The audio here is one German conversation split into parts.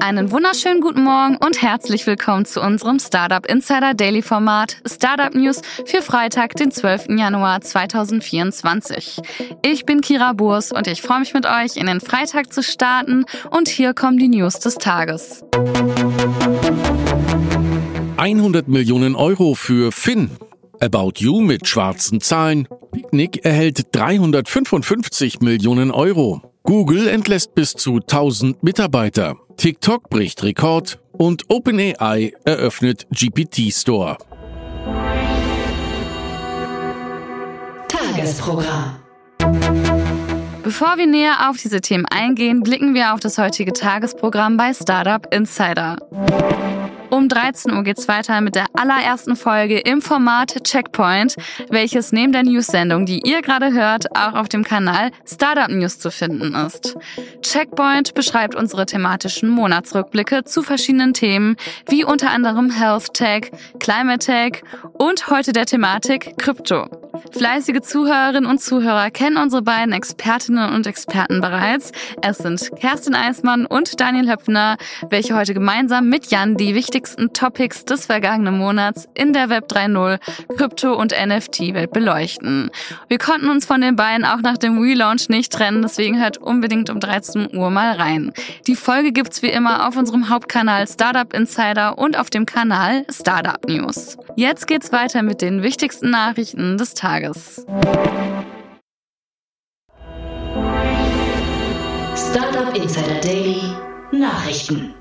einen wunderschönen guten Morgen und herzlich willkommen zu unserem Startup Insider Daily Format Startup News für Freitag, den 12. Januar 2024. Ich bin Kira Burs und ich freue mich mit euch in den Freitag zu starten und hier kommen die News des Tages. 100 Millionen Euro für Finn. About You mit schwarzen Zahlen. Picnic erhält 355 Millionen Euro. Google entlässt bis zu 1000 Mitarbeiter. TikTok bricht Rekord und OpenAI eröffnet GPT Store. Tagesprogramm. Bevor wir näher auf diese Themen eingehen, blicken wir auf das heutige Tagesprogramm bei Startup Insider. Um 13 Uhr geht's weiter mit der allerersten Folge im Format Checkpoint, welches neben der News-Sendung, die ihr gerade hört, auch auf dem Kanal Startup News zu finden ist. Checkpoint beschreibt unsere thematischen Monatsrückblicke zu verschiedenen Themen, wie unter anderem Health Tech, Climate Tech und heute der Thematik Krypto. Fleißige Zuhörerinnen und Zuhörer kennen unsere beiden Expertinnen und Experten bereits. Es sind Kerstin Eismann und Daniel Höpfner, welche heute gemeinsam mit Jan die wichtigsten Topics des vergangenen Monats in der Web 3.0, Krypto- und NFT-Welt beleuchten. Wir konnten uns von den beiden auch nach dem Relaunch nicht trennen, deswegen hört unbedingt um 13 Uhr mal rein. Die Folge gibt's wie immer auf unserem Hauptkanal Startup Insider und auf dem Kanal Startup News. Jetzt geht's weiter mit den wichtigsten Nachrichten des Tages. Tages. Startup Insider Daily Nachrichten.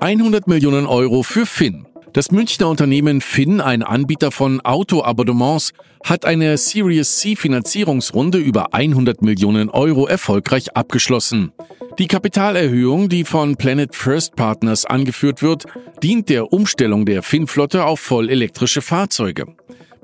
100 Millionen Euro für Finn. Das Münchner Unternehmen Finn, ein Anbieter von Autoabonnements, hat eine Series C Finanzierungsrunde über 100 Millionen Euro erfolgreich abgeschlossen. Die Kapitalerhöhung, die von Planet First Partners angeführt wird, dient der Umstellung der Finn-Flotte auf vollelektrische Fahrzeuge.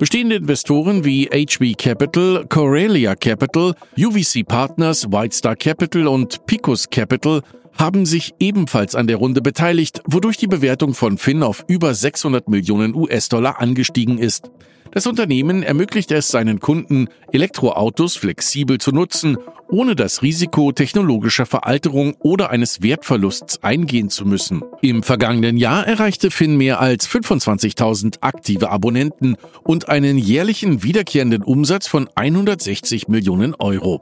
Bestehende Investoren wie HB Capital, Corelia Capital, UVC Partners, Whitestar Capital und Picus Capital haben sich ebenfalls an der Runde beteiligt, wodurch die Bewertung von Finn auf über 600 Millionen US-Dollar angestiegen ist. Das Unternehmen ermöglicht es seinen Kunden, Elektroautos flexibel zu nutzen, ohne das Risiko technologischer Veralterung oder eines Wertverlusts eingehen zu müssen. Im vergangenen Jahr erreichte Finn mehr als 25.000 aktive Abonnenten und einen jährlichen wiederkehrenden Umsatz von 160 Millionen Euro.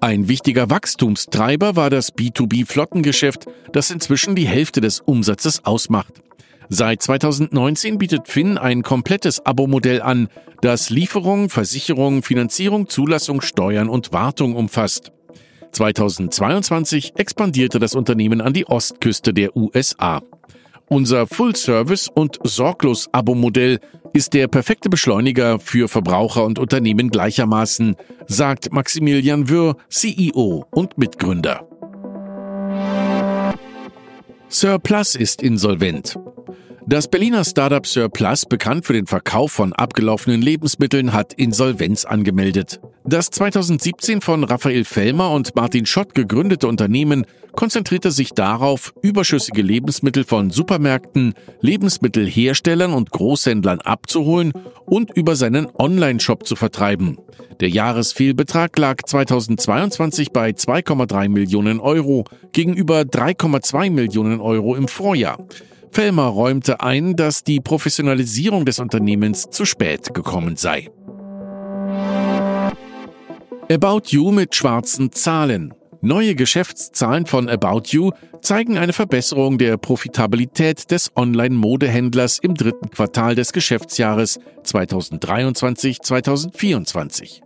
Ein wichtiger Wachstumstreiber war das B2B-Flottengeschäft, das inzwischen die Hälfte des Umsatzes ausmacht. Seit 2019 bietet Finn ein komplettes Abo-Modell an, das Lieferung, Versicherung, Finanzierung, Zulassung, Steuern und Wartung umfasst. 2022 expandierte das Unternehmen an die Ostküste der USA. Unser Full-Service- und Sorglos-Abo-Modell ist der perfekte Beschleuniger für Verbraucher und Unternehmen gleichermaßen, sagt Maximilian Würr, CEO und Mitgründer. Surplus ist insolvent. Das Berliner Startup Surplus, bekannt für den Verkauf von abgelaufenen Lebensmitteln, hat Insolvenz angemeldet. Das 2017 von Raphael Fellmer und Martin Schott gegründete Unternehmen konzentrierte sich darauf, überschüssige Lebensmittel von Supermärkten, Lebensmittelherstellern und Großhändlern abzuholen und über seinen Online-Shop zu vertreiben. Der Jahresfehlbetrag lag 2022 bei 2,3 Millionen Euro gegenüber 3,2 Millionen Euro im Vorjahr. Fellmer räumte ein, dass die Professionalisierung des Unternehmens zu spät gekommen sei. About You mit schwarzen Zahlen. Neue Geschäftszahlen von About You zeigen eine Verbesserung der Profitabilität des Online-Modehändlers im dritten Quartal des Geschäftsjahres 2023-2024.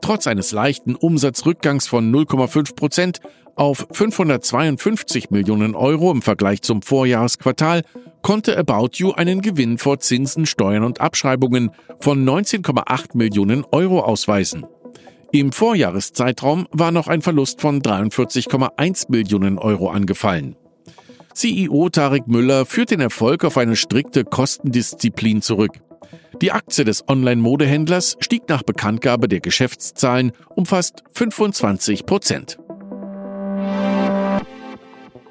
Trotz eines leichten Umsatzrückgangs von 0,5 Prozent auf 552 Millionen Euro im Vergleich zum Vorjahresquartal konnte About You einen Gewinn vor Zinsen, Steuern und Abschreibungen von 19,8 Millionen Euro ausweisen. Im Vorjahreszeitraum war noch ein Verlust von 43,1 Millionen Euro angefallen. CEO Tarek Müller führt den Erfolg auf eine strikte Kostendisziplin zurück. Die Aktie des Online-Modehändlers stieg nach Bekanntgabe der Geschäftszahlen um fast 25 Prozent.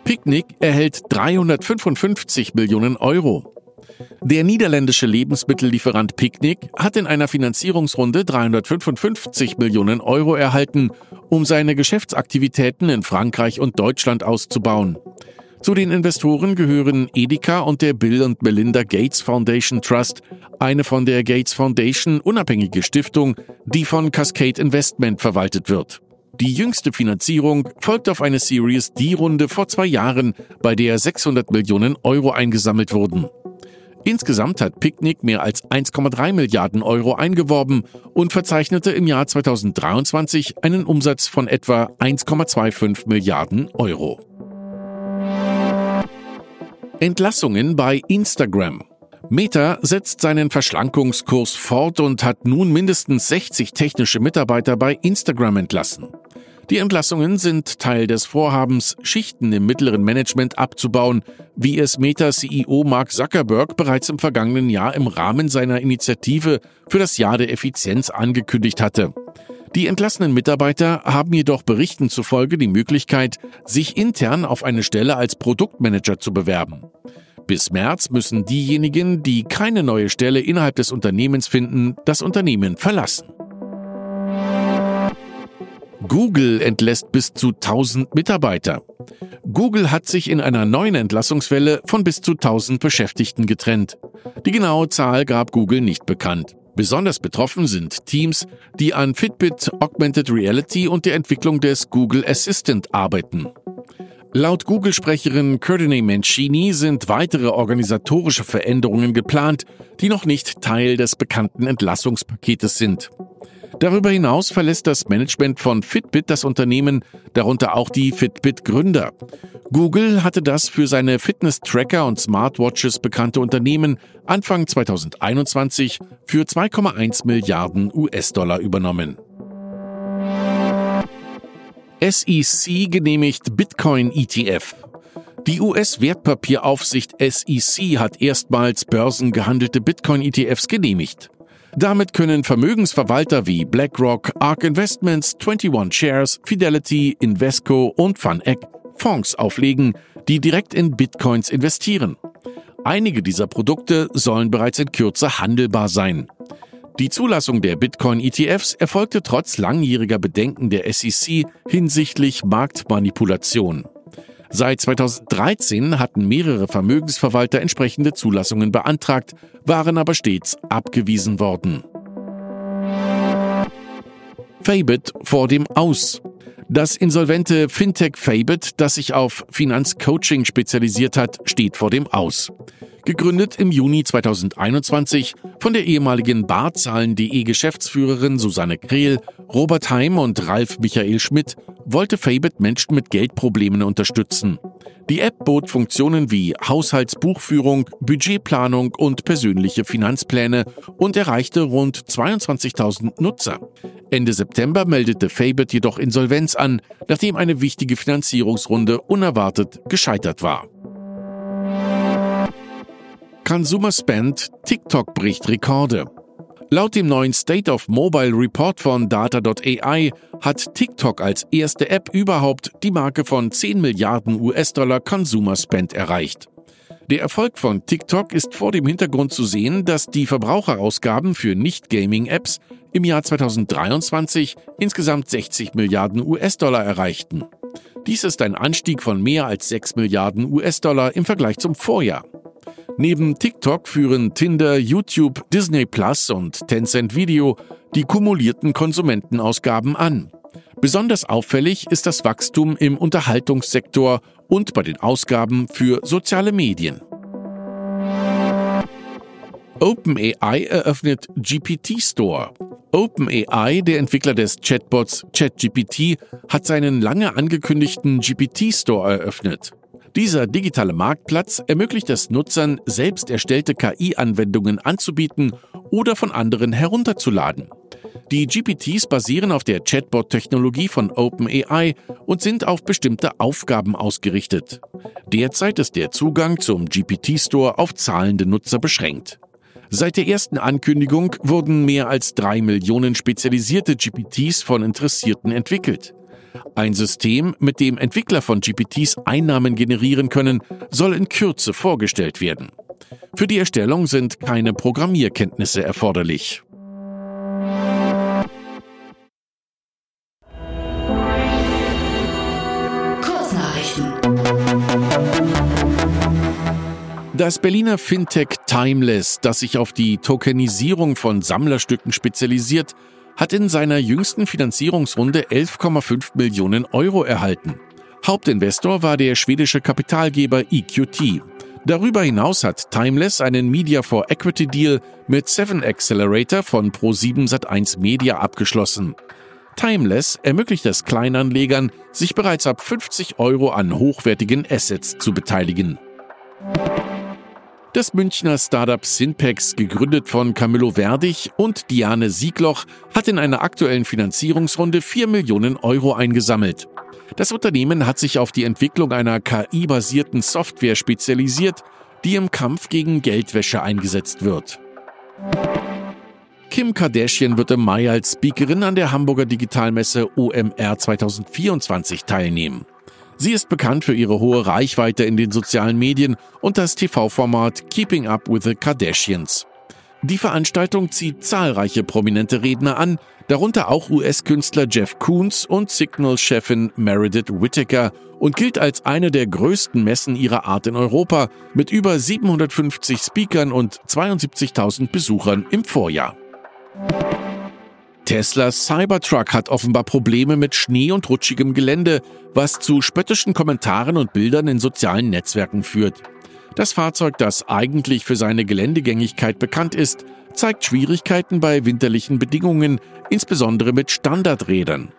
Picnic erhält 355 Millionen Euro. Der niederländische Lebensmittellieferant Picnic hat in einer Finanzierungsrunde 355 Millionen Euro erhalten, um seine Geschäftsaktivitäten in Frankreich und Deutschland auszubauen. Zu den Investoren gehören Edeka und der Bill und Melinda Gates Foundation Trust, eine von der Gates Foundation unabhängige Stiftung, die von Cascade Investment verwaltet wird. Die jüngste Finanzierung folgt auf eine Series D-Runde vor zwei Jahren, bei der 600 Millionen Euro eingesammelt wurden. Insgesamt hat Picnic mehr als 1,3 Milliarden Euro eingeworben und verzeichnete im Jahr 2023 einen Umsatz von etwa 1,25 Milliarden Euro. Entlassungen bei Instagram. Meta setzt seinen Verschlankungskurs fort und hat nun mindestens 60 technische Mitarbeiter bei Instagram entlassen. Die Entlassungen sind Teil des Vorhabens, Schichten im mittleren Management abzubauen, wie es Meta-CEO Mark Zuckerberg bereits im vergangenen Jahr im Rahmen seiner Initiative für das Jahr der Effizienz angekündigt hatte. Die entlassenen Mitarbeiter haben jedoch Berichten zufolge die Möglichkeit, sich intern auf eine Stelle als Produktmanager zu bewerben. Bis März müssen diejenigen, die keine neue Stelle innerhalb des Unternehmens finden, das Unternehmen verlassen. Google entlässt bis zu 1000 Mitarbeiter. Google hat sich in einer neuen Entlassungswelle von bis zu 1000 Beschäftigten getrennt. Die genaue Zahl gab Google nicht bekannt. Besonders betroffen sind Teams, die an Fitbit, Augmented Reality und der Entwicklung des Google Assistant arbeiten. Laut Google-Sprecherin Courtney Mancini sind weitere organisatorische Veränderungen geplant, die noch nicht Teil des bekannten Entlassungspaketes sind. Darüber hinaus verlässt das Management von Fitbit das Unternehmen, darunter auch die Fitbit-Gründer. Google hatte das für seine Fitness-Tracker und Smartwatches bekannte Unternehmen Anfang 2021 für 2,1 Milliarden US-Dollar übernommen. SEC genehmigt Bitcoin ETF. Die US-Wertpapieraufsicht SEC hat erstmals börsengehandelte Bitcoin-ETFs genehmigt. Damit können Vermögensverwalter wie BlackRock, ARK Investments, 21 Shares, Fidelity, Invesco und FunEck Fonds auflegen, die direkt in Bitcoins investieren. Einige dieser Produkte sollen bereits in Kürze handelbar sein. Die Zulassung der Bitcoin-ETFs erfolgte trotz langjähriger Bedenken der SEC hinsichtlich Marktmanipulation. Seit 2013 hatten mehrere Vermögensverwalter entsprechende Zulassungen beantragt, waren aber stets abgewiesen worden. Fabit vor dem Aus. Das insolvente Fintech Fabit, das sich auf Finanzcoaching spezialisiert hat, steht vor dem Aus. Gegründet im Juni 2021 von der ehemaligen Barzahlen.de Geschäftsführerin Susanne Krehl, Robert Heim und Ralf Michael Schmidt wollte Fabit Menschen mit Geldproblemen unterstützen. Die App bot Funktionen wie Haushaltsbuchführung, Budgetplanung und persönliche Finanzpläne und erreichte rund 22.000 Nutzer. Ende September meldete Fabit jedoch Insolvenz an, nachdem eine wichtige Finanzierungsrunde unerwartet gescheitert war. Consumer Spend, TikTok bricht Rekorde. Laut dem neuen State of Mobile Report von Data.ai hat TikTok als erste App überhaupt die Marke von 10 Milliarden US-Dollar Consumer Spend erreicht. Der Erfolg von TikTok ist vor dem Hintergrund zu sehen, dass die Verbraucherausgaben für Nicht-Gaming-Apps im Jahr 2023 insgesamt 60 Milliarden US-Dollar erreichten. Dies ist ein Anstieg von mehr als 6 Milliarden US-Dollar im Vergleich zum Vorjahr. Neben TikTok führen Tinder, YouTube, Disney Plus und Tencent Video die kumulierten Konsumentenausgaben an. Besonders auffällig ist das Wachstum im Unterhaltungssektor und bei den Ausgaben für soziale Medien. OpenAI eröffnet GPT Store. OpenAI, der Entwickler des Chatbots ChatGPT, hat seinen lange angekündigten GPT Store eröffnet. Dieser digitale Marktplatz ermöglicht es Nutzern, selbst erstellte KI-Anwendungen anzubieten oder von anderen herunterzuladen. Die GPTs basieren auf der Chatbot-Technologie von OpenAI und sind auf bestimmte Aufgaben ausgerichtet. Derzeit ist der Zugang zum GPT-Store auf zahlende Nutzer beschränkt. Seit der ersten Ankündigung wurden mehr als drei Millionen spezialisierte GPTs von Interessierten entwickelt. Ein System, mit dem Entwickler von GPTs Einnahmen generieren können, soll in Kürze vorgestellt werden. Für die Erstellung sind keine Programmierkenntnisse erforderlich. Das Berliner Fintech Timeless, das sich auf die Tokenisierung von Sammlerstücken spezialisiert, hat in seiner jüngsten Finanzierungsrunde 11,5 Millionen Euro erhalten. Hauptinvestor war der schwedische Kapitalgeber EQT. Darüber hinaus hat Timeless einen Media for Equity Deal mit Seven Accelerator von Pro7 Sat1 Media abgeschlossen. Timeless ermöglicht es Kleinanlegern, sich bereits ab 50 Euro an hochwertigen Assets zu beteiligen. Das Münchner Startup Synpex, gegründet von Camillo Werdig und Diane Siegloch, hat in einer aktuellen Finanzierungsrunde 4 Millionen Euro eingesammelt. Das Unternehmen hat sich auf die Entwicklung einer KI-basierten Software spezialisiert, die im Kampf gegen Geldwäsche eingesetzt wird. Kim Kardashian wird im Mai als Speakerin an der Hamburger Digitalmesse OMR 2024 teilnehmen. Sie ist bekannt für ihre hohe Reichweite in den sozialen Medien und das TV-Format Keeping Up with the Kardashians. Die Veranstaltung zieht zahlreiche prominente Redner an, darunter auch US-Künstler Jeff Koons und Signal-Chefin Meredith Whittaker und gilt als eine der größten Messen ihrer Art in Europa mit über 750 Speakern und 72.000 Besuchern im Vorjahr. Teslas Cybertruck hat offenbar Probleme mit Schnee und rutschigem Gelände, was zu spöttischen Kommentaren und Bildern in sozialen Netzwerken führt. Das Fahrzeug, das eigentlich für seine Geländegängigkeit bekannt ist, zeigt Schwierigkeiten bei winterlichen Bedingungen, insbesondere mit Standardrädern.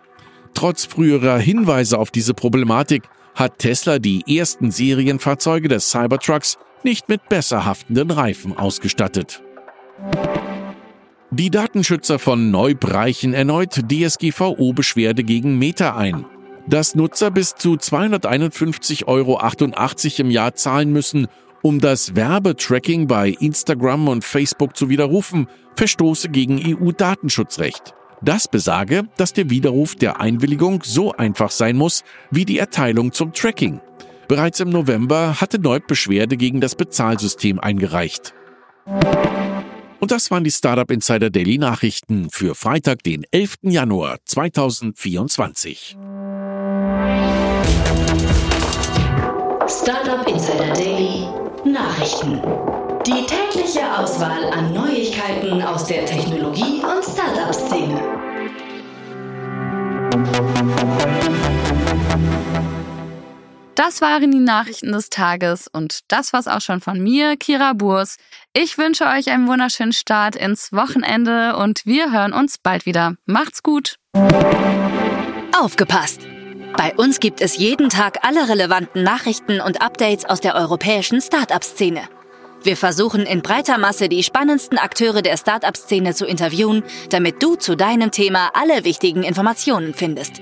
Trotz früherer Hinweise auf diese Problematik hat Tesla die ersten Serienfahrzeuge des Cybertrucks nicht mit besser haftenden Reifen ausgestattet. Die Datenschützer von Neub reichen erneut DSGVO-Beschwerde gegen Meta ein. Dass Nutzer bis zu 251,88 Euro im Jahr zahlen müssen, um das Werbetracking bei Instagram und Facebook zu widerrufen, verstoße gegen EU-Datenschutzrecht. Das besage, dass der Widerruf der Einwilligung so einfach sein muss wie die Erteilung zum Tracking. Bereits im November hatte Neub Beschwerde gegen das Bezahlsystem eingereicht. Und das waren die Startup Insider Daily Nachrichten für Freitag, den 11. Januar 2024. Startup Insider Daily Nachrichten. Die tägliche Auswahl an Neuigkeiten aus der Technologie- und Startup-Szene. Das waren die Nachrichten des Tages und das war's auch schon von mir, Kira Burs. Ich wünsche euch einen wunderschönen Start ins Wochenende und wir hören uns bald wieder. Macht's gut! Aufgepasst! Bei uns gibt es jeden Tag alle relevanten Nachrichten und Updates aus der europäischen Startup-Szene. Wir versuchen in breiter Masse die spannendsten Akteure der Startup-Szene zu interviewen, damit du zu deinem Thema alle wichtigen Informationen findest.